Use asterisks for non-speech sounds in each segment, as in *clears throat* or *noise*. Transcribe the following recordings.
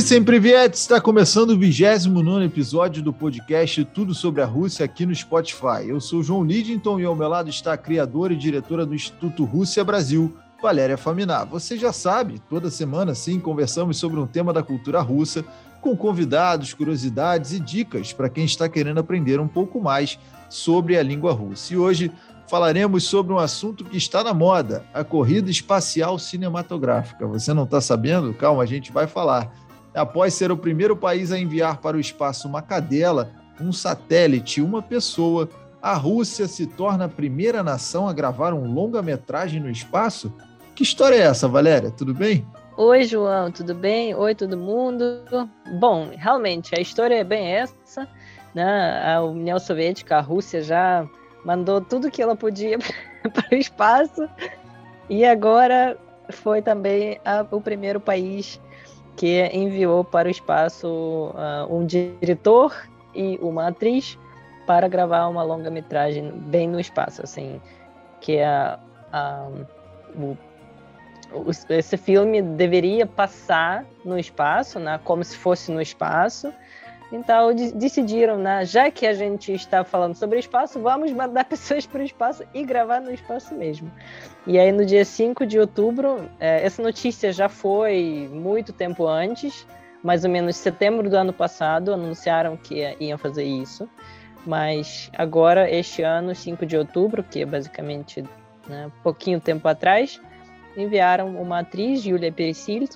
Vissem Privet, está começando o 29 episódio do podcast Tudo sobre a Rússia aqui no Spotify. Eu sou João Lidington e ao meu lado está a criadora e diretora do Instituto Rússia Brasil, Valéria Faminar. Você já sabe, toda semana sim conversamos sobre um tema da cultura russa, com convidados, curiosidades e dicas para quem está querendo aprender um pouco mais sobre a língua russa. E hoje falaremos sobre um assunto que está na moda, a corrida espacial cinematográfica. Você não está sabendo? Calma, a gente vai falar. Após ser o primeiro país a enviar para o espaço uma cadela, um satélite e uma pessoa, a Rússia se torna a primeira nação a gravar um longa-metragem no espaço? Que história é essa, Valéria? Tudo bem? Oi, João, tudo bem? Oi, todo mundo. Bom, realmente, a história é bem essa. Né? A União Soviética, a Rússia já mandou tudo que ela podia *laughs* para o espaço e agora foi também a, o primeiro país que enviou para o espaço uh, um diretor e uma atriz para gravar uma longa-metragem bem no espaço, assim, que é o, o, esse filme deveria passar no espaço, né, como se fosse no espaço, então decidiram, né, já que a gente está falando sobre espaço, vamos mandar *laughs* pessoas para o espaço e gravar no espaço mesmo. E aí no dia 5 de outubro, é, essa notícia já foi muito tempo antes, mais ou menos setembro do ano passado, anunciaram que iam fazer isso. Mas agora, este ano, 5 de outubro, que é basicamente né, pouquinho tempo atrás, enviaram uma atriz, Julia Perisild,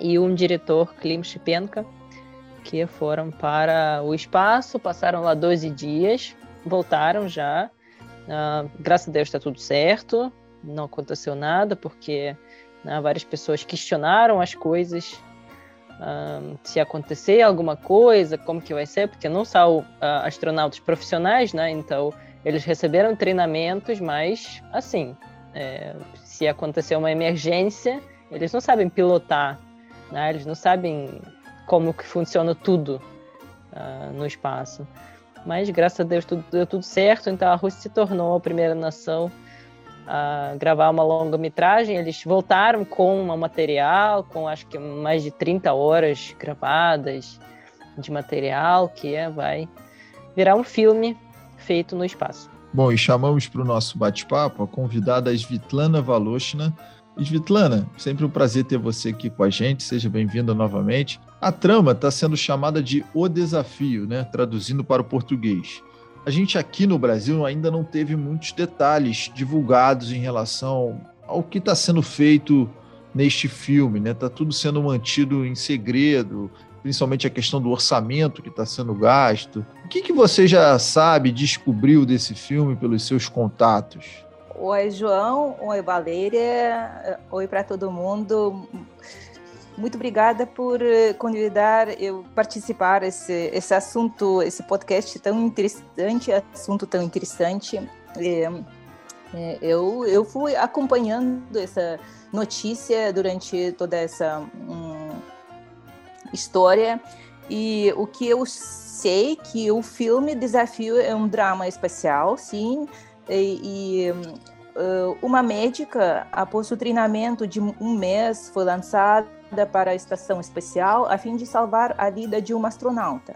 e um diretor, Klim Shipenka, que foram para o espaço, passaram lá 12 dias, voltaram já. Uh, graças a Deus está tudo certo, não aconteceu nada, porque né, várias pessoas questionaram as coisas, uh, se acontecer alguma coisa, como que vai ser, porque não são uh, astronautas profissionais, né? Então eles receberam treinamentos, mas assim, é, se acontecer uma emergência, eles não sabem pilotar, né? Eles não sabem como que funciona tudo uh, no espaço. Mas graças a Deus tudo, deu tudo certo, então a Rússia se tornou a primeira nação a gravar uma longa-metragem. Eles voltaram com um material, com acho que mais de 30 horas gravadas de material, que é, vai virar um filme feito no espaço. Bom, e chamamos para o nosso bate-papo a convidada Svitlana Valoshina. Svitlana, sempre um prazer ter você aqui com a gente, seja bem-vinda novamente. A trama está sendo chamada de O Desafio, né? traduzindo para o português. A gente aqui no Brasil ainda não teve muitos detalhes divulgados em relação ao que está sendo feito neste filme, né? Está tudo sendo mantido em segredo, principalmente a questão do orçamento que está sendo gasto. O que, que você já sabe, descobriu desse filme pelos seus contatos? Oi, João. Oi, Valéria. Oi para todo mundo. Muito obrigada por eh, convidar eu participar esse esse assunto, esse podcast tão interessante, assunto tão interessante. É, é, eu eu fui acompanhando essa notícia durante toda essa um, história. E o que eu sei que o filme Desafio é um drama especial, sim, e, e uma médica após o treinamento de um mês foi lançada para a estação especial a fim de salvar a vida de uma astronauta.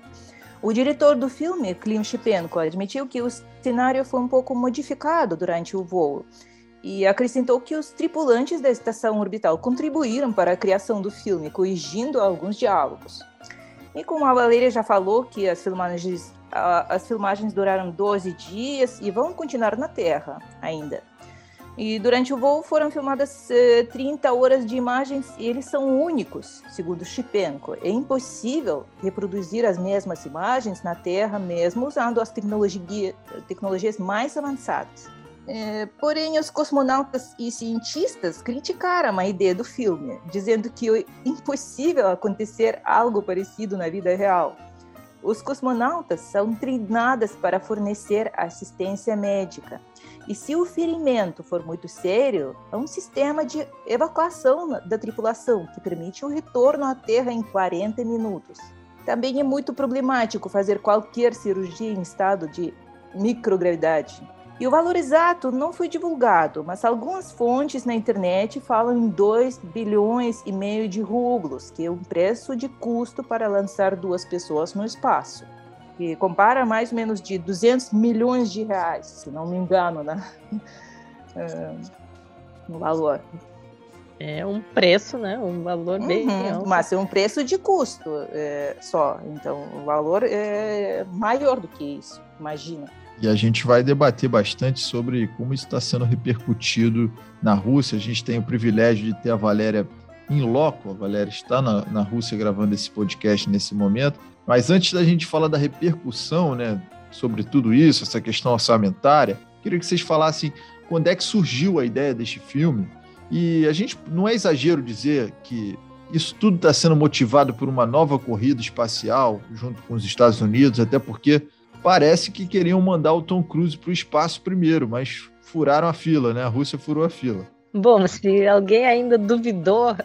O diretor do filme, Klim Shipenko, admitiu que o cenário foi um pouco modificado durante o voo e acrescentou que os tripulantes da estação orbital contribuíram para a criação do filme, corrigindo alguns diálogos. E como a Valeria já falou que as filmagens, as filmagens duraram 12 dias e vão continuar na Terra ainda. E durante o voo foram filmadas 30 eh, horas de imagens e eles são únicos, segundo Shipenko. É impossível reproduzir as mesmas imagens na Terra, mesmo usando as tecnologia, tecnologias mais avançadas. É, porém, os cosmonautas e cientistas criticaram a ideia do filme, dizendo que é impossível acontecer algo parecido na vida real. Os cosmonautas são treinados para fornecer assistência médica e se o ferimento for muito sério, há um sistema de evacuação da tripulação que permite o retorno à Terra em 40 minutos. Também é muito problemático fazer qualquer cirurgia em estado de microgravidade. E o valor exato não foi divulgado, mas algumas fontes na internet falam em 2 bilhões e meio de rublos, que é o preço de custo para lançar duas pessoas no espaço. Que compara mais ou menos de 200 milhões de reais, se não me engano, né? no valor. É um preço, né? Um valor bem uhum, alto. Mas é um preço de custo é, só. Então, o valor é maior do que isso, imagina. E a gente vai debater bastante sobre como isso está sendo repercutido na Rússia. A gente tem o privilégio de ter a Valéria em loco. A Valéria está na, na Rússia gravando esse podcast nesse momento. Mas antes da gente falar da repercussão, né, sobre tudo isso, essa questão orçamentária, queria que vocês falassem quando é que surgiu a ideia deste filme. E a gente não é exagero dizer que isso tudo está sendo motivado por uma nova corrida espacial junto com os Estados Unidos, até porque parece que queriam mandar o Tom Cruise para o espaço primeiro, mas furaram a fila, né? A Rússia furou a fila. Bom, se alguém ainda duvidou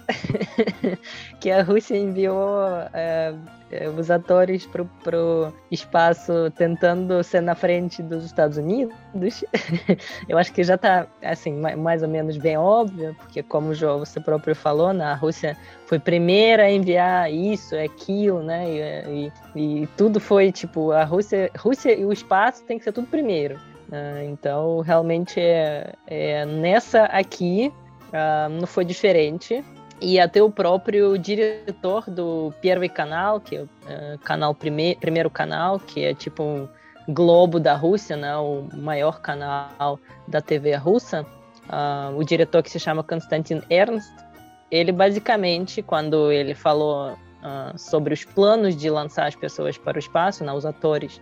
*laughs* que a Rússia enviou é, é os atores para o espaço tentando ser na frente dos Estados Unidos, *laughs* eu acho que já está assim, mais ou menos bem óbvio, porque como você próprio falou, né, a Rússia foi primeira a enviar isso, aquilo, né? E, e, e tudo foi tipo, a Rússia, Rússia e o espaço tem que ser tudo primeiro. Uh, então, realmente, é, é nessa aqui uh, não foi diferente. E até o próprio diretor do Первый Canal, que é o uh, canal prime primeiro canal, que é tipo um globo da Rússia, né, o maior canal da TV russa, o diretor que se chama Konstantin Ernst, ele basicamente, quando ele falou sobre os planos de lançar as pessoas para o espaço, né, os atores,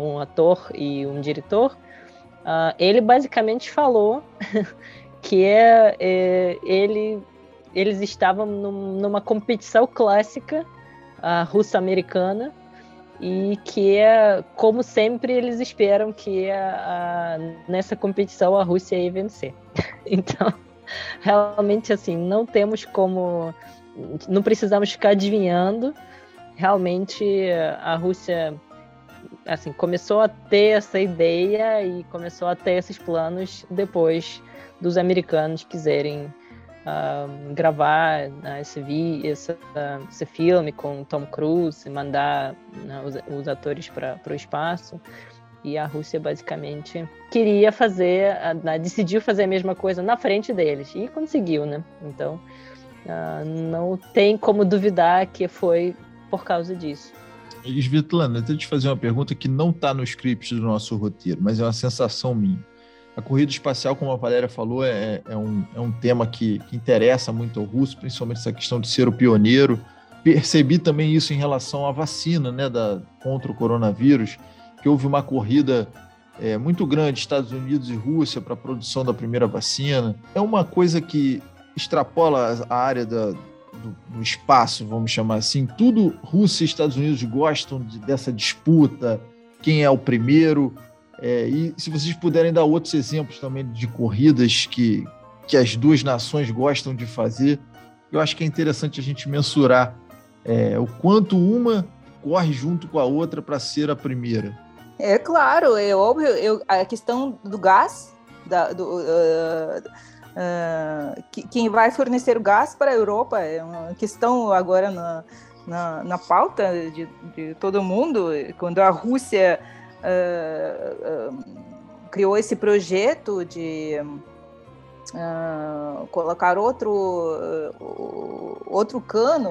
um ator e um diretor, Uh, ele basicamente falou *laughs* que é, é, ele, eles estavam num, numa competição clássica uh, russo-americana e que é como sempre eles esperam que nessa competição a Rússia ia vencer. *laughs* então, realmente assim, não temos como não precisamos ficar adivinhando. Realmente a Rússia assim, começou a ter essa ideia e começou a ter esses planos depois dos americanos quiserem uh, gravar né, esse, esse, uh, esse filme com Tom Cruise, mandar né, os, os, atores para o espaço. E a Rússia basicamente queria fazer, uh, decidiu fazer a mesma coisa na frente deles e conseguiu, né? Então não tem como duvidar que foi por causa disso. Svetlana, eu te fazer uma pergunta que não está no script do nosso roteiro, mas é uma sensação minha. A corrida espacial, como a Valéria falou, é, é, um, é um tema que, que interessa muito ao russo, principalmente essa questão de ser o pioneiro. Percebi também isso em relação à vacina né, da, contra o coronavírus, que houve uma corrida é, muito grande, Estados Unidos e Rússia, para a produção da primeira vacina. É uma coisa que extrapola a área da, do, do, espaço, vamos chamar assim, tudo Rússia e Estados Unidos gostam de, dessa disputa, quem é o primeiro. É, e se vocês puderem dar outros exemplos também de corridas que, que as duas nações gostam de fazer, eu acho que é interessante a gente mensurar é, o quanto uma corre junto com a outra para ser a primeira. É claro, é óbvio. Eu, a questão do gás, da, do, uh, uh, que, quem vai fornecer o gás para a Europa é uma questão agora na, na, na pauta de, de, todo mundo. Quando a Rússia uh, uh, criou esse projeto de colocar outro, outro cano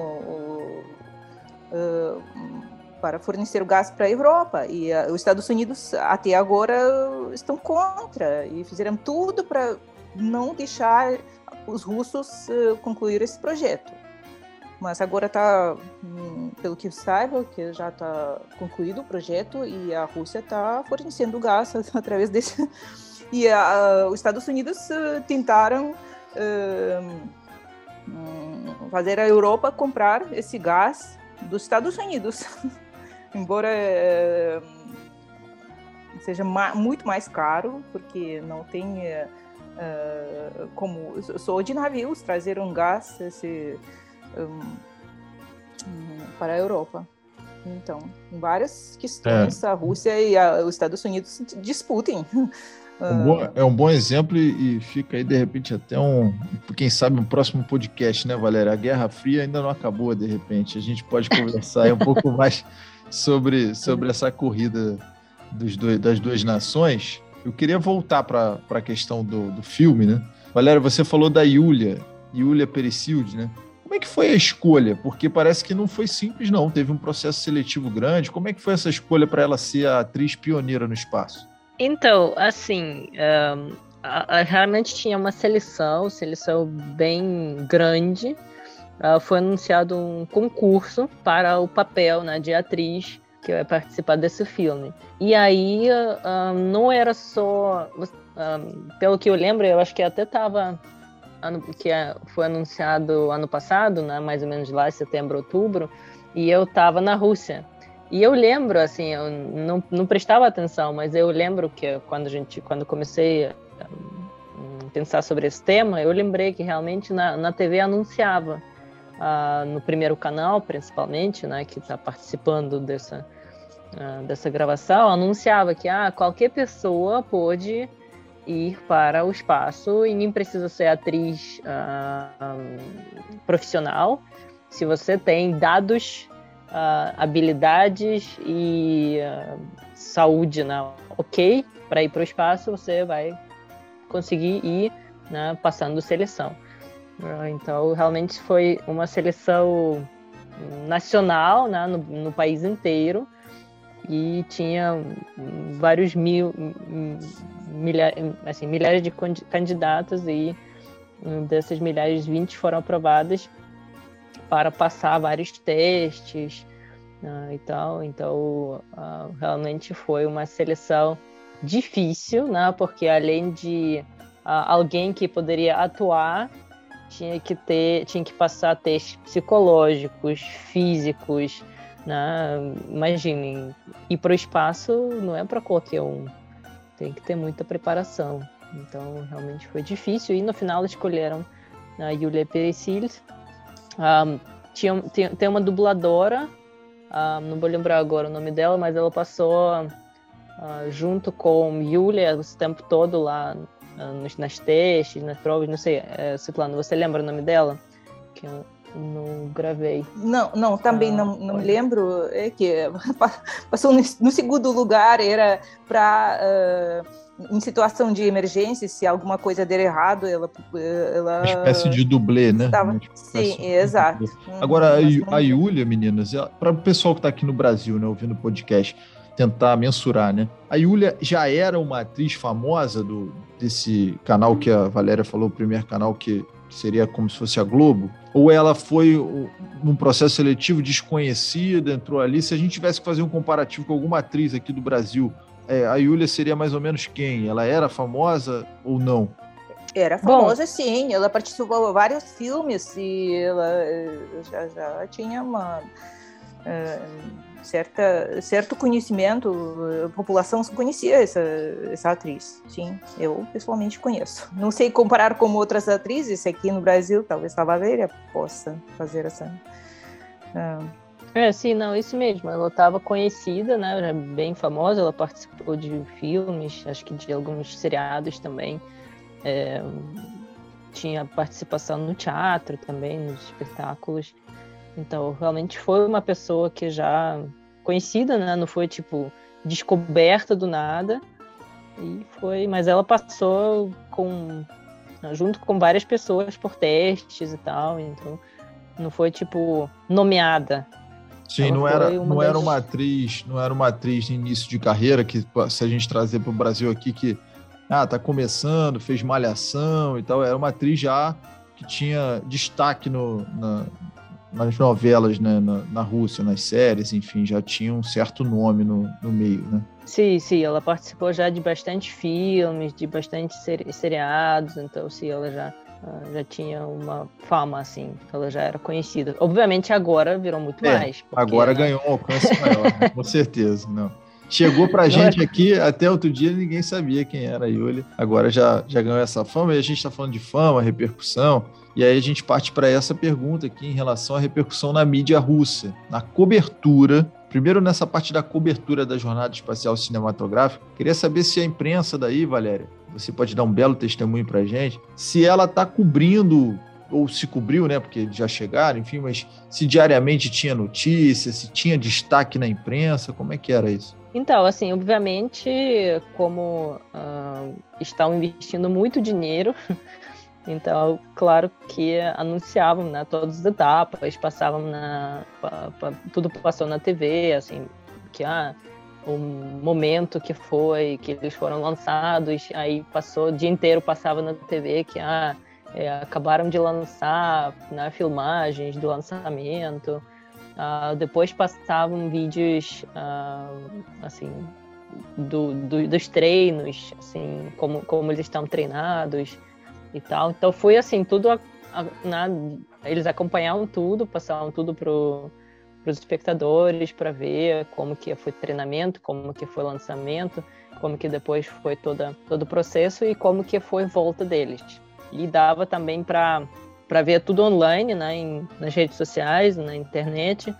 para fornecer o gás para a Europa. E os Estados Unidos, até agora, estão contra e fizeram tudo para não deixar os russos uh, concluir esse projeto. Mas agora está, hum, pelo que eu saiba, que já está concluído o projeto e a Rússia está fornecendo gás *laughs* através desse. E uh, os Estados Unidos uh, tentaram uh, fazer a Europa comprar esse gás dos Estados Unidos, *laughs* embora seja ma muito mais caro, porque não tem uh, como sou de navios trazer um gás esse, um, para a Europa. Então, várias questões, é. a Rússia e a, os Estados Unidos disputem *laughs* Um bom, é um bom exemplo e, e, fica aí, de repente, até um. Quem sabe um próximo podcast, né, Valéria? A Guerra Fria ainda não acabou, de repente. A gente pode conversar um pouco *laughs* mais sobre, sobre essa corrida dos dois, das duas nações. Eu queria voltar para a questão do, do filme, né? Valéria, você falou da Yulia, Yulia Perisild, né? Como é que foi a escolha? Porque parece que não foi simples, não. Teve um processo seletivo grande. Como é que foi essa escolha para ela ser a atriz pioneira no espaço? Então, assim, um, a, a, realmente tinha uma seleção, seleção bem grande. Uh, foi anunciado um concurso para o papel né, de atriz que vai participar desse filme. E aí uh, não era só, uh, pelo que eu lembro, eu acho que até estava que é, foi anunciado ano passado, né, mais ou menos lá, setembro, outubro, e eu estava na Rússia. E eu lembro, assim, eu não, não prestava atenção, mas eu lembro que quando a gente, quando comecei a pensar sobre esse tema, eu lembrei que realmente na, na TV anunciava, uh, no primeiro canal, principalmente, né, que está participando dessa, uh, dessa gravação, anunciava que ah, qualquer pessoa pode ir para o espaço e nem precisa ser atriz uh, um, profissional. Se você tem dados, uh, habilidades e uh, saúde né, ok para ir para o espaço, você vai conseguir ir né, passando seleção. Então, realmente foi uma seleção nacional né, no, no país inteiro e tinha vários mil, milhares, assim, milhares de candidatos e dessas milhares, 20 foram aprovadas para passar vários testes uh, e tal. Então, uh, realmente foi uma seleção difícil, né? Porque além de uh, alguém que poderia atuar, tinha que ter, tinha que passar testes psicológicos, físicos, né? Imaginem, ir para o espaço não é para qualquer um. Tem que ter muita preparação. Então, realmente foi difícil. E no final escolheram a Yulia Peresil. Um, tinha, tem, tem uma dubladora, um, não vou lembrar agora o nome dela, mas ela passou uh, junto com Yulia o tempo todo lá uh, nas testes, nas provas. Não sei, uh, Svetlana, você lembra o nome dela? Que não gravei. Não, não, também ah, não, não me lembro. É que *laughs* passou no, no segundo lugar, era para uh, em situação de emergência, se alguma coisa der errado, ela. ela Uma espécie de dublê, né? Estava... Sim, exato. Agora, a, a Yulia, meninas, para o pessoal que está aqui no Brasil, né, ouvindo o podcast, tentar mensurar, né? A Yulia já era uma atriz famosa do, desse canal que a Valéria falou, o primeiro canal que seria como se fosse a Globo, ou ela foi num processo seletivo desconhecida, entrou ali. Se a gente tivesse que fazer um comparativo com alguma atriz aqui do Brasil, é, a Yulia seria mais ou menos quem? Ela era famosa ou não? Era famosa, Bom, sim. Ela participou de vários filmes e ela eh, já, já tinha uma. Uh, certa, certo conhecimento, a população conhecia essa, essa atriz, sim, eu pessoalmente conheço. Não sei comparar com outras atrizes aqui no Brasil, talvez a Valéria possa fazer essa... Uh... É, sim, não, isso mesmo. Ela estava conhecida, né? Era bem famosa. Ela participou de filmes, acho que de alguns seriados também. É, tinha participação no teatro também, nos espetáculos. Então, realmente foi uma pessoa que já conhecida, né? Não foi tipo descoberta do nada. E foi, mas ela passou com junto com várias pessoas por testes e tal, então não foi tipo nomeada. Sim, não era, não das... era uma atriz, não era uma atriz de início de carreira que se a gente trazer para o Brasil aqui que ah, tá começando, fez malhação e tal, era uma atriz já que tinha destaque no, na, nas novelas né, na, na, Rússia, nas séries, enfim, já tinha um certo nome no, no meio, né? Sim, sim, ela participou já de bastante filmes, de bastante seriados, então sim, ela já, já tinha uma fama, assim, ela já era conhecida. Obviamente agora virou muito é, mais. Porque, agora né? ganhou um alcance maior, né? com certeza, não. Chegou pra gente aqui, até outro dia ninguém sabia quem era a Yuli. Agora já, já ganhou essa fama e a gente tá falando de fama, repercussão. E aí a gente parte para essa pergunta aqui em relação à repercussão na mídia russa, na cobertura Primeiro, nessa parte da cobertura da jornada espacial cinematográfica, queria saber se a imprensa daí, Valéria, você pode dar um belo testemunho para gente, se ela está cobrindo ou se cobriu, né? Porque já chegaram, enfim, mas se diariamente tinha notícia, se tinha destaque na imprensa, como é que era isso? Então, assim, obviamente, como uh, estão investindo muito dinheiro, *laughs* então, claro que anunciavam, né, todas as etapas, passavam na, pa, pa, tudo passou na TV, assim, que ah, o momento que foi, que eles foram lançados, aí passou o dia inteiro passava na TV que ah, é, acabaram de lançar né, filmagens do lançamento. Uh, depois passavam vídeos uh, assim do, do, dos treinos, assim como como eles estão treinados e tal. Então foi assim tudo a, a, na, eles acompanhavam tudo, passavam tudo para os espectadores para ver como que foi treinamento, como que foi lançamento, como que depois foi toda todo o processo e como que foi volta deles. E dava também para para ver tudo online, né, em, nas redes sociais, na internet.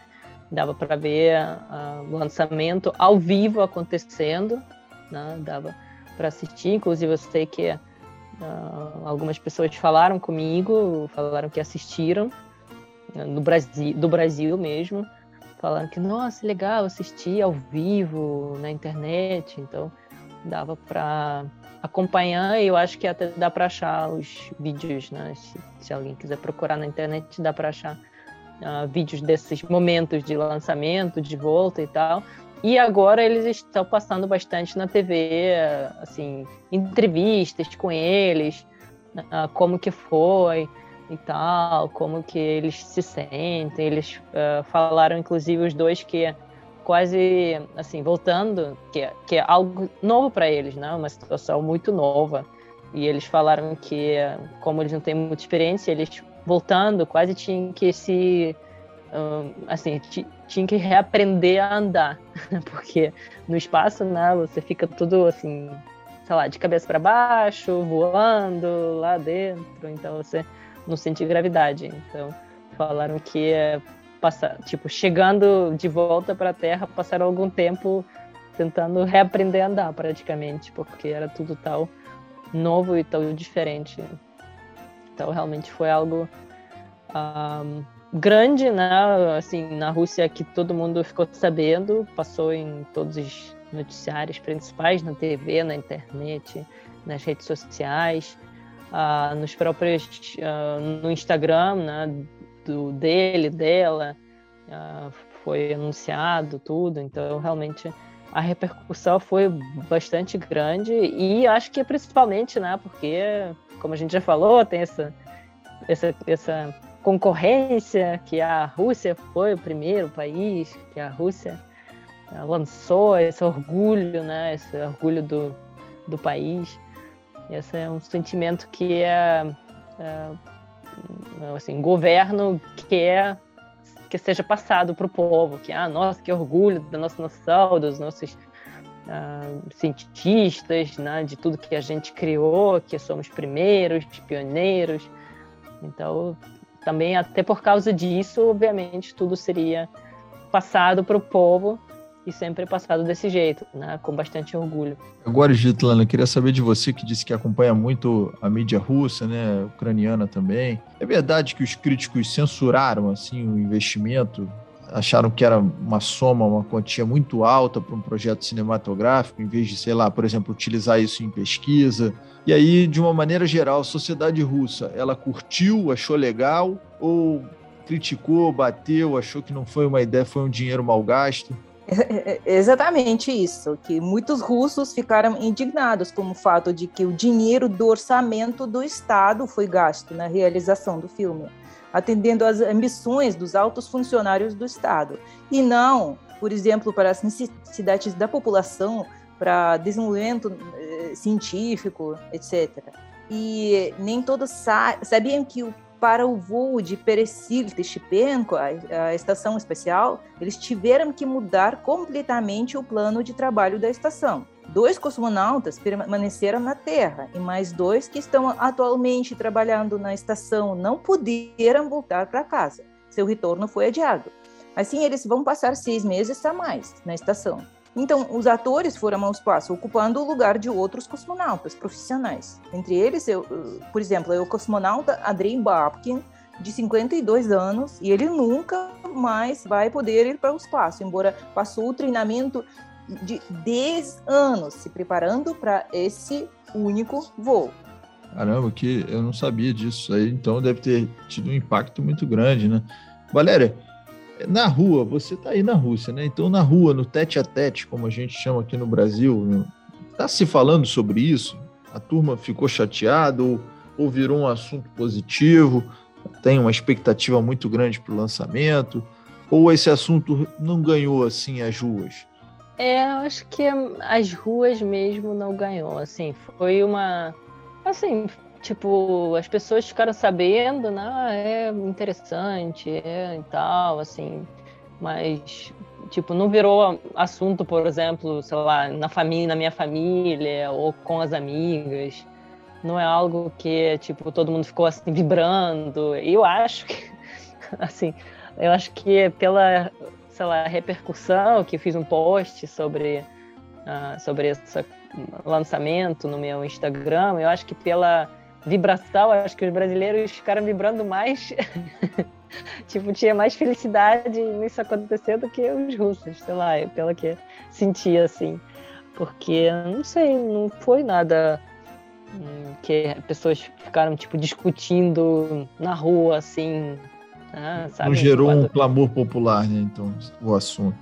Dava para ver uh, o lançamento ao vivo acontecendo, né, dava para assistir. Inclusive, eu sei que uh, algumas pessoas falaram comigo, falaram que assistiram né, no Brasil, do Brasil mesmo, falaram que nossa, legal assistir ao vivo na internet. Então, dava para acompanhar eu acho que até dá para achar os vídeos, né? Se, se, alguém quiser procurar na internet, dá para achar uh, vídeos desses momentos de lançamento, de volta e tal. E agora eles estão passando bastante na TV, assim, entrevistas com eles, uh, como que foi e tal, como que eles se sentem. Eles uh, falaram, inclusive, os dois que quase assim voltando que é, que é algo novo para eles né? Uma situação muito nova. E eles falaram que como eles não têm muita experiência eles voltando quase tinham que se assim tinham que reaprender a andar. *laughs* Porque no espaço né você fica tudo assim sei lá de cabeça para baixo voando lá dentro. Então você não sente gravidade. Então falaram que é passar, tipo, chegando de volta para a Terra, passaram algum tempo tentando reaprender a andar, praticamente, porque era tudo tal novo e tão diferente. Então, realmente foi algo um, grande, né? Assim, na Rússia que todo mundo ficou sabendo, passou em todos os noticiários principais, na TV, na internet, nas redes sociais, uh, nos próprios, uh, no Instagram, né? Do dele, dela, uh, foi anunciado tudo, então realmente a repercussão foi bastante grande e acho que principalmente, né, porque como a gente já falou, tem essa essa, essa concorrência que a Rússia foi o primeiro país que a Rússia ah, lançou esse orgulho, né, esse orgulho do, do país. Esse é um sentimento que é, é assim, governo quer que seja passado para o povo, que, ah, nossa, que orgulho da nossa nação, dos nossos uh, cientistas, né, de tudo que a gente criou, que somos primeiros, pioneiros. Então, também até por causa disso, obviamente, tudo seria passado para o povo e sempre passado desse jeito, né? com bastante orgulho. Agora, Gitlana, eu queria saber de você que disse que acompanha muito a mídia russa, né, ucraniana também. É verdade que os críticos censuraram assim o investimento? Acharam que era uma soma, uma quantia muito alta para um projeto cinematográfico, em vez de, sei lá, por exemplo, utilizar isso em pesquisa. E aí, de uma maneira geral, a sociedade russa, ela curtiu, achou legal ou criticou, bateu, achou que não foi uma ideia, foi um dinheiro mal gasto? *laughs* Exatamente isso, que muitos russos ficaram indignados com o fato de que o dinheiro do orçamento do Estado foi gasto na realização do filme, atendendo às ambições dos altos funcionários do Estado, e não, por exemplo, para as necessidades da população, para desenvolvimento eh, científico, etc. E nem todos sabiam que o para o voo de Peresil Tichipenko, a, a estação espacial, eles tiveram que mudar completamente o plano de trabalho da estação. Dois cosmonautas permaneceram na Terra e mais dois que estão atualmente trabalhando na estação não puderam voltar para casa. Seu retorno foi adiado. Assim, eles vão passar seis meses a mais na estação. Então, os atores foram ao espaço, ocupando o lugar de outros cosmonautas profissionais. Entre eles, eu, por exemplo, é o cosmonauta Andrei Babkin, de 52 anos, e ele nunca mais vai poder ir para o espaço, embora passou o treinamento de 10 anos se preparando para esse único voo. Caramba, que eu não sabia disso aí, então deve ter tido um impacto muito grande, né? Valéria, na rua, você está aí na Rússia, né? Então, na rua, no tete a tete, como a gente chama aqui no Brasil, está se falando sobre isso? A turma ficou chateada ou, ou virou um assunto positivo? Tem uma expectativa muito grande para o lançamento? Ou esse assunto não ganhou assim as ruas? É, eu acho que as ruas mesmo não ganhou. Assim, foi uma. Assim, tipo, as pessoas ficaram sabendo, né? Ah, é interessante, é e tal, assim, mas tipo, não virou assunto, por exemplo, sei lá, na família, na minha família ou com as amigas. Não é algo que, tipo, todo mundo ficou assim vibrando. Eu acho que *laughs* assim, eu acho que pela, sei lá, repercussão que fiz um post sobre uh, sobre esse lançamento no meu Instagram, eu acho que pela vibração, acho que os brasileiros ficaram vibrando mais. *laughs* tipo, tinha mais felicidade nisso acontecer do que os russos, sei lá, pela que sentia assim. Porque, não sei, não foi nada hum, que pessoas ficaram, tipo, discutindo na rua, assim, ah, sabe? Não gerou Quando... um clamor popular, né, então, o assunto.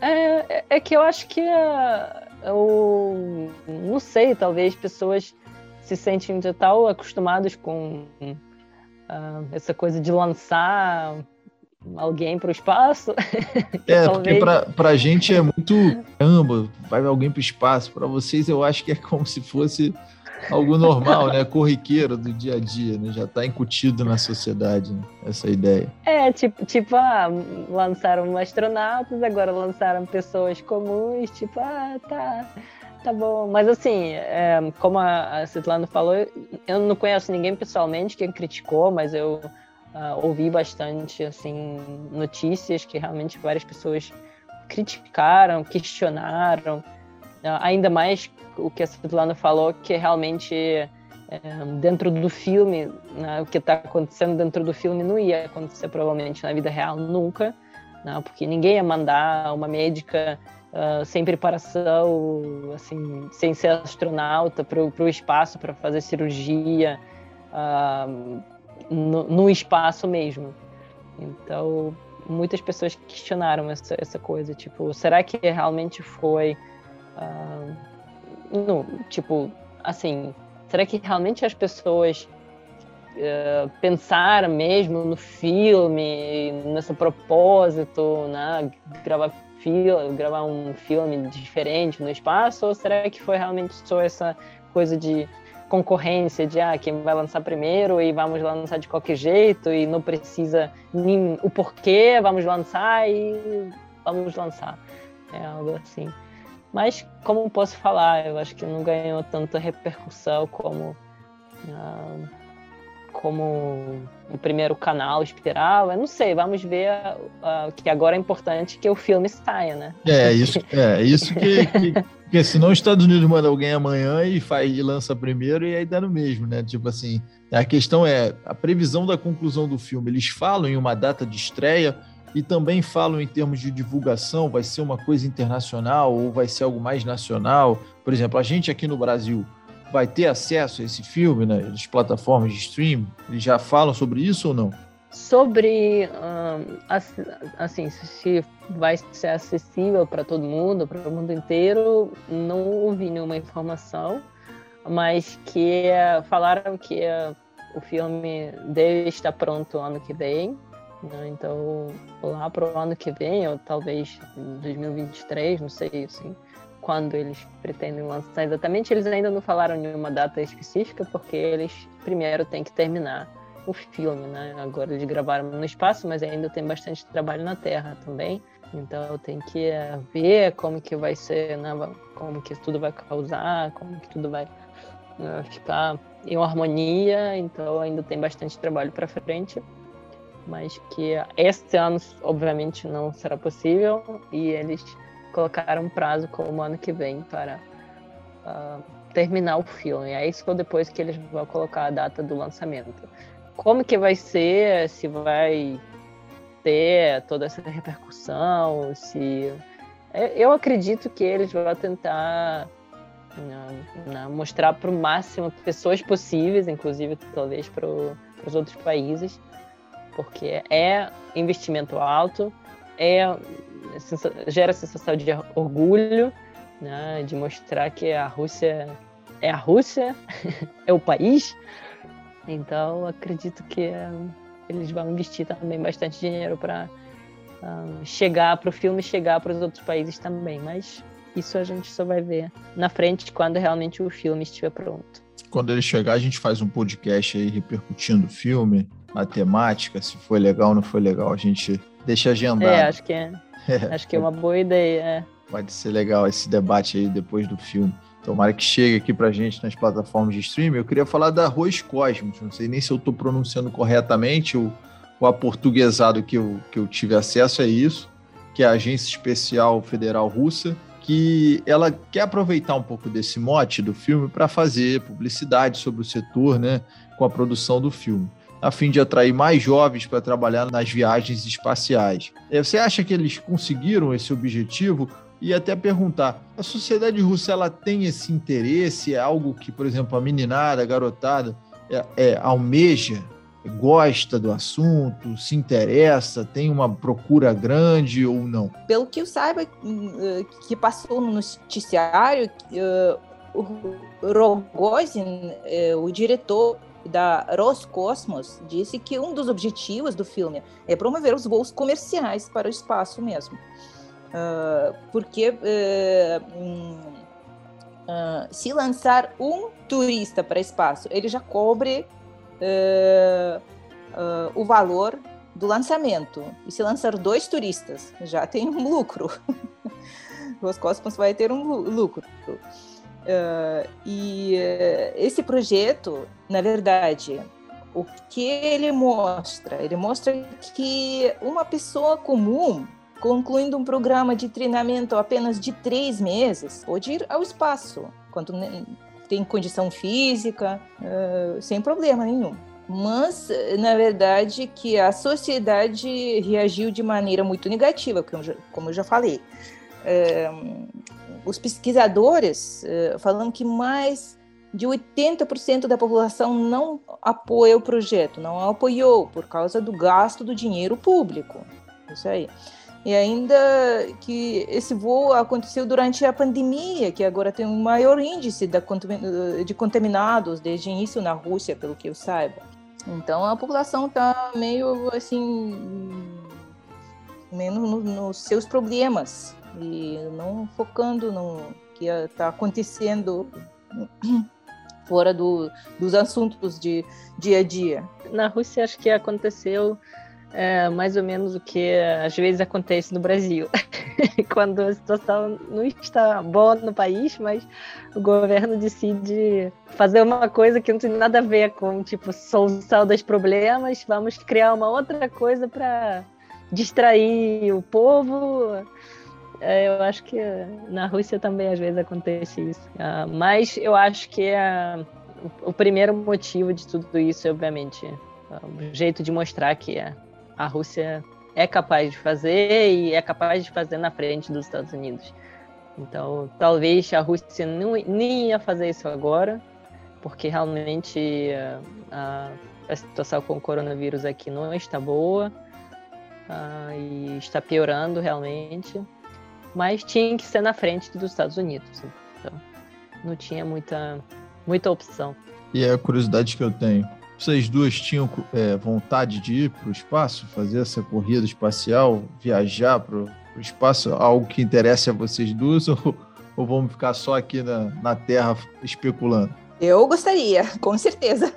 É, é, é que eu acho que uh, eu não sei, talvez pessoas se sentem de tal acostumados com uh, essa coisa de lançar alguém para o espaço. *laughs* é, talvez... porque para a gente é muito caramba, vai alguém para o espaço. Para vocês, eu acho que é como se fosse algo normal, né? Corriqueiro do dia a dia, né? Já está incutido na sociedade né? essa ideia. É, tipo, tipo, ah, lançaram astronautas, agora lançaram pessoas comuns, tipo, ah, tá Tá bom, mas assim, é, como a Svetlana falou, eu não conheço ninguém pessoalmente que criticou, mas eu uh, ouvi bastante assim notícias que realmente várias pessoas criticaram, questionaram, uh, ainda mais o que a Svetlana falou, que realmente é, dentro do filme, né, o que está acontecendo dentro do filme não ia acontecer provavelmente na vida real nunca, né, porque ninguém ia mandar uma médica uh, sem preparação, assim, sem ser astronauta para o espaço para fazer cirurgia uh, no, no, espaço mesmo. Então, muitas pessoas questionaram essa, essa coisa, tipo, será que realmente foi, uh, no, tipo, assim, será que realmente as pessoas Uh, pensar mesmo no filme, nesse propósito, né? gravar gravar um filme diferente no espaço, ou será que foi realmente só essa coisa de concorrência, de ah, quem vai lançar primeiro e vamos lançar de qualquer jeito e não precisa nem o porquê, vamos lançar e vamos lançar. É algo assim. Mas como posso falar, eu acho que não ganhou tanta repercussão como ah, como o primeiro canal esperava. Não sei, vamos ver uh, que agora é importante que o filme saia, né? É, isso, é isso que, que porque senão os Estados Unidos manda alguém amanhã e faz e lança primeiro e aí dá no mesmo, né? Tipo assim, a questão é a previsão da conclusão do filme. Eles falam em uma data de estreia e também falam em termos de divulgação, vai ser uma coisa internacional ou vai ser algo mais nacional. Por exemplo, a gente aqui no Brasil, vai ter acesso a esse filme nas né, plataformas de streaming? Eles já falam sobre isso ou não? Sobre, assim, se vai ser acessível para todo mundo, para o mundo inteiro, não ouvi nenhuma informação, mas que falaram que o filme deve estar pronto ano que vem, né? então lá para o ano que vem, ou talvez 2023, não sei, assim, quando eles pretendem lançar exatamente. Eles ainda não falaram nenhuma data específica, porque eles primeiro têm que terminar o filme, né? Agora eles gravaram no espaço, mas ainda tem bastante trabalho na Terra também. Então tem que eh, ver como que vai ser, né? como que tudo vai causar, como que tudo vai né, ficar em harmonia. Então ainda tem bastante trabalho para frente. mas que este ano, obviamente, não será possível e eles colocaram um prazo como ano que vem para uh, terminar o filme. É isso depois que eles vão colocar a data do lançamento. Como que vai ser? Se vai ter toda essa repercussão? Se é, eu acredito que eles vão tentar mostrar para o máximo pessoas possíveis, inclusive talvez para os outros países, porque é investimento alto, é gera sensação de orgulho, né, de mostrar que a Rússia é a Rússia, *laughs* é o país. Então, acredito que uh, eles vão investir também bastante dinheiro para uh, ah, chegar para o filme chegar para os outros países também. Mas isso a gente só vai ver na frente quando realmente o filme estiver pronto. Quando ele chegar, a gente faz um podcast aí repercutindo o filme, a temática, se foi legal ou não foi legal. A gente deixa agendado. É, acho que é. *laughs* acho que é uma boa ideia. É. Pode ser legal esse debate aí depois do filme. Tomara que chegue aqui pra gente nas plataformas de streaming. Eu queria falar da Arroz Cosmos. Não sei nem se eu estou pronunciando corretamente. O, o aportuguesado que eu, que eu tive acesso é isso, que é a Agência Especial Federal Russa, que ela quer aproveitar um pouco desse mote do filme para fazer publicidade sobre o setor, né, com a produção do filme a fim de atrair mais jovens para trabalhar nas viagens espaciais. É, você acha que eles conseguiram esse objetivo? E até perguntar, a sociedade russa ela tem esse interesse? É algo que, por exemplo, a meninada, a garotada é, é, almeja, gosta do assunto, se interessa, tem uma procura grande ou não? Pelo que eu saiba, hum, que passou no noticiário, uh, o Rogozin, uh, o diretor da Roscosmos disse que um dos objetivos do filme é promover os voos comerciais para o espaço mesmo. Uh, porque uh, uh, se lançar um turista para o espaço, ele já cobre o valor do lançamento. E se lançar dois turistas, já tem um lucro. *laughs* Roscosmos vai ter um lucro. Uh, e uh, esse projeto, na verdade, o que ele mostra? Ele mostra que uma pessoa comum, concluindo um programa de treinamento apenas de três meses, pode ir ao espaço, quando tem condição física, uh, sem problema nenhum. Mas, na verdade, que a sociedade reagiu de maneira muito negativa, como eu já, falei os pesquisadores uh, falando que mais de 80% da população não apoia o projeto, não apoiou por causa do gasto do dinheiro público. Isso aí. E ainda que esse voo aconteceu durante a pandemia, que agora tem um maior índice de contaminados desde o início na Rússia, pelo que eu saiba. Então a população está meio assim, menos no, nos seus problemas e não focando no que está acontecendo *clears throat* fora do, dos assuntos de dia a dia. Na Rússia, acho que aconteceu é, mais ou menos o que às vezes acontece no Brasil, *laughs* quando a situação não está boa no país, mas o governo decide fazer uma coisa que não tem nada a ver com tipo solução dos problemas, vamos criar uma outra coisa para distrair o povo é, eu acho que na Rússia também às vezes acontece isso. Uh, mas eu acho que uh, o, primeiro motivo de tudo isso é, obviamente, uh, o jeito de mostrar que a Rússia é capaz de fazer e é capaz de fazer na frente dos Estados Unidos. Então, talvez a Rússia não, nem ia fazer isso agora, porque realmente a, a situação com o coronavírus aqui não está boa e está piorando realmente mas tinha que ser na frente dos Estados Unidos. Então, não tinha muita, muita opção. E é a curiosidade que eu tenho. Vocês duas tinham é, vontade de ir para o espaço, fazer essa corrida espacial, viajar para o espaço, algo que interessa a vocês duas, *laughs* ou, ou vamos ficar só aqui na, na Terra especulando? Eu gostaria, com certeza.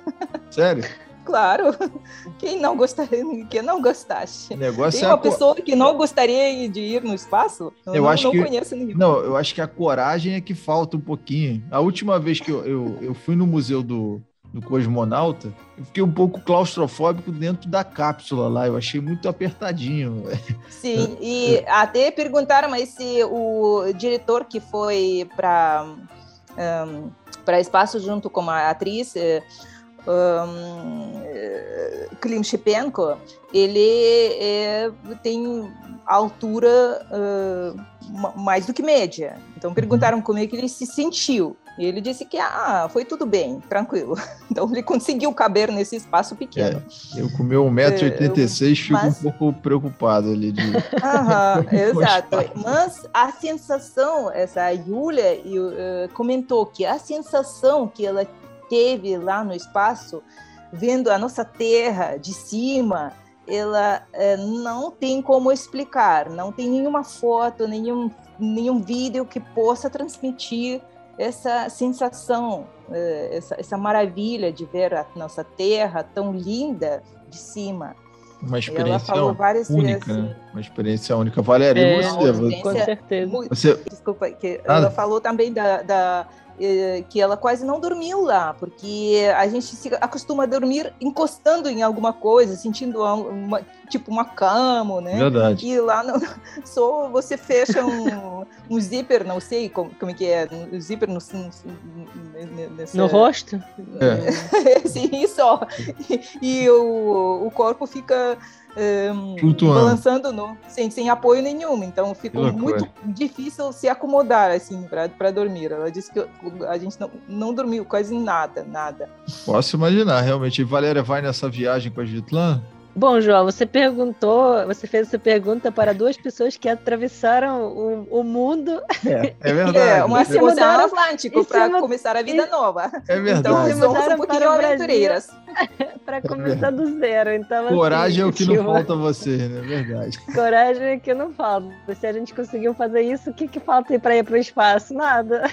Sério? Claro. *laughs* Quem não gostaria, quem não gostasse. Negócio Tem é uma a... pessoa que não gostaria de ir no espaço? Eu, eu não, acho não que... conheço nenhum. Não, eu acho que a coragem é que falta um pouquinho. A última vez que eu, eu, eu fui no museu do, do cosmonauta, eu fiquei um pouco claustrofóbico dentro da cápsula lá. Eu achei muito apertadinho. Sim, e até perguntaram mas se o diretor que foi para um, para espaço junto com a atriz um, Klim Shipenko, ele é, tem altura uh, mais do que média. Então perguntaram como é que ele se sentiu. E ele disse que ah, foi tudo bem, tranquilo. *laughs* Então ele conseguiu caber nesse espaço pequeno. É, eu com meu 1,86m fico Mas... um pouco preocupado ali de. *laughs* Aham, *laughs* exato. Mas a sensação, essa Yulia uh, comentou que a sensação que ela teve lá no espaço, vendo a nossa Terra de cima, ela é, não tem como explicar, não tem nenhuma foto, nenhum, nenhum vídeo que possa transmitir essa sensação, é, essa, essa maravilha de ver a nossa Terra tão linda de cima. Uma experiência única, né? Uma experiência única. Valéria, é, você? Com certeza. Você... Desculpa, que ah. ela falou também da, da que ela quase não dormiu lá, porque a gente se acostuma a dormir encostando em alguma coisa, sentindo uma, tipo uma cama, né? Verdade. E lá no, *laughs* só você fecha um, um zíper, não sei como, como é que é, um zíper no, nessa, no rosto? É. *laughs* Sim, só. E, e o, o corpo fica um, balançando no, sem, sem apoio nenhum. Então fica muito difícil se acomodar assim para dormir. Ela disse que a gente não, não dormiu quase nada, nada. Posso imaginar, realmente. E Valéria vai nessa viagem com a Gitlan? Bom, João, você perguntou, você fez essa pergunta para duas pessoas que atravessaram o, o mundo. É, é *laughs* verdade. É, uma se mudaram Atlântico para começar a vida nova. É verdade. Então, somos um pouquinho aventureiras. *laughs* para começar é do zero. Então, assim, Coragem assim, é o que não *laughs* falta a você, né? É verdade. Coragem é o que não falta. Se a gente conseguiu fazer isso, o que, que falta para ir para o espaço? Nada.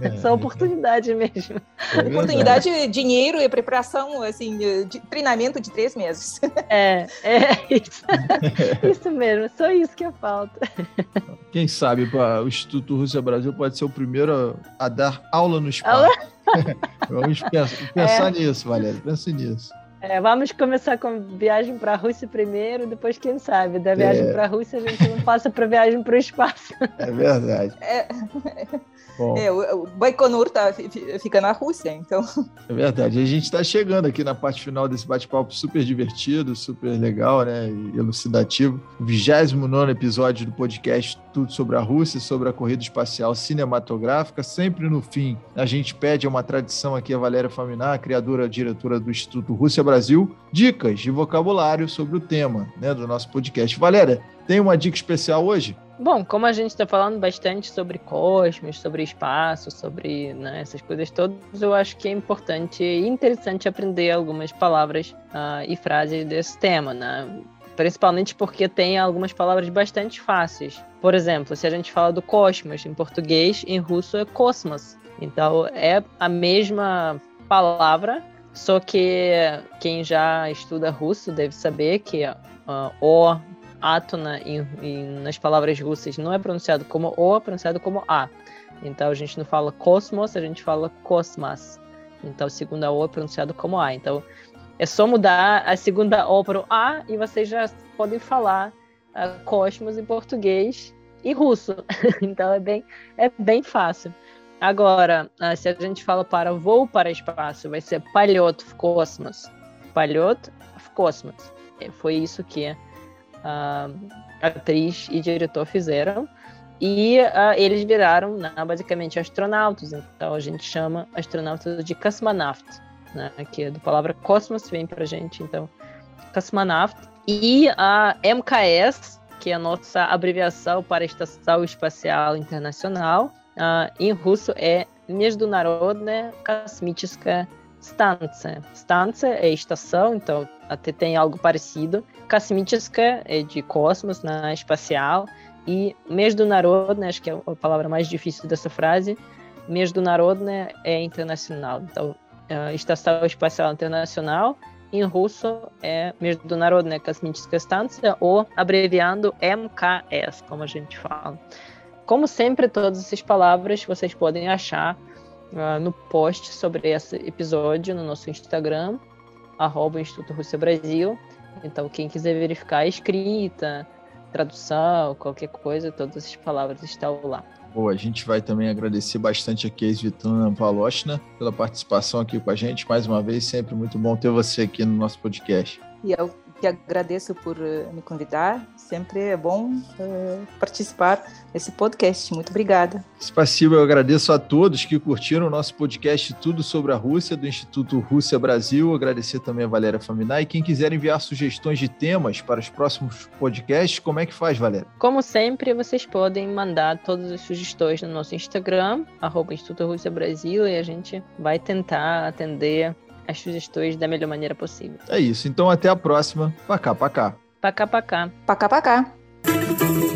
É, Só oportunidade mesmo. É oportunidade, dinheiro e preparação, assim, de treinamento de três meses. É. É, é isso, *laughs* isso mesmo, só isso que falta. Quem sabe o Instituto Rússia Brasil pode ser o primeiro a, a dar aula no espaço. *laughs* Vamos pensar, pensar é. nisso, Valéria, pense nisso. É, vamos começar com viagem para a Rússia primeiro, depois, quem sabe, da viagem é. para a Rússia a gente não passa para viagem para o espaço. É verdade. É. É, o, Baikonur tá, fica na Rússia, então. É verdade. A gente está chegando aqui na parte final desse bate-papo super divertido, super legal, né? E elucidativo. 29 episódio do podcast Tudo sobre a Rússia, sobre a corrida espacial cinematográfica. Sempre no fim, a gente pede uma tradição aqui a Valéria Faminar, criadora, diretora do Instituto Rússia Brasil, dicas de vocabulário sobre o tema né, do nosso podcast. Valéria, tem uma dica especial hoje? Bom, como a gente está falando bastante sobre cosmos, sobre espaço, sobre né, essas coisas todas, eu acho que é importante e interessante aprender algumas palavras uh, e frases desse tema, né? Principalmente porque tem algumas palavras bastante fáceis. Por exemplo, se a gente fala do cosmos em português, em russo é cosmos. Então é a mesma palavra, só que quem já estuda russo deve saber que uh, o átona em, em, nas palavras russas não é pronunciado como O, é pronunciado como A. Então a gente não fala cosmos, a gente fala cosmas. Então a segunda O é pronunciado como A. Então é só mudar a segunda O para o A e vocês já podem falar uh, cosmos em português e russo. *laughs* então é bem, é bem fácil. Agora, uh, se a gente fala para voo para espaço, vai ser palhot в космос. Palhot в космос. É, foi isso que a atriz e diretor fizeram. E uh, eles viraram né, basicamente astronautas, então a gente chama astronautas de cosmonaut, né, que é do palavra cosmos, vem pra gente, então cosmonaut. E a MKS, que é a nossa abreviação para a Estação Espacial Internacional, uh, em russo é Международная космическая станция. Станция é estação, então até tem algo parecido. Космическая é de cosmos, né, espacial. E Международная, acho que é a palavra mais difícil dessa frase, Международная é internacional. Então, uh, Estação Espacial Internacional, em russo é Международная космическая станция, ou abreviando MKS, como a gente fala. Como sempre, todas essas palavras vocês podem achar uh, no post sobre esse episódio no nosso Instagram, arroba Instituto Rússia Brasil. Então, quem quiser verificar a escrita, tradução, qualquer coisa, todas as palavras estão lá. Boa, a gente vai também agradecer bastante a Keis Vitana Valochna pela participação aqui com a gente. Mais uma vez, sempre muito bom ter você aqui no nosso podcast. E eu que agradeço por eh, me convidar. Sempre é bom uh, participar desse podcast. Muito obrigada. Spasibo, eu agradeço a todos que curtiram o nosso podcast Tudo sobre a Rússia, do Instituto Rússia Brasil. Agradecer também a Valéria Faminar. E quem quiser enviar sugestões de temas para os próximos podcasts, como é que faz, Valéria? Como sempre, vocês podem mandar todas as sugestões no nosso Instagram, arroba Instituto Rússia Brasil, e a gente vai tentar atender as sugestões da melhor maneira possível. É isso. Então até a próxima. Pacá, pacá. Pacá, pacá. Pacá, pacá.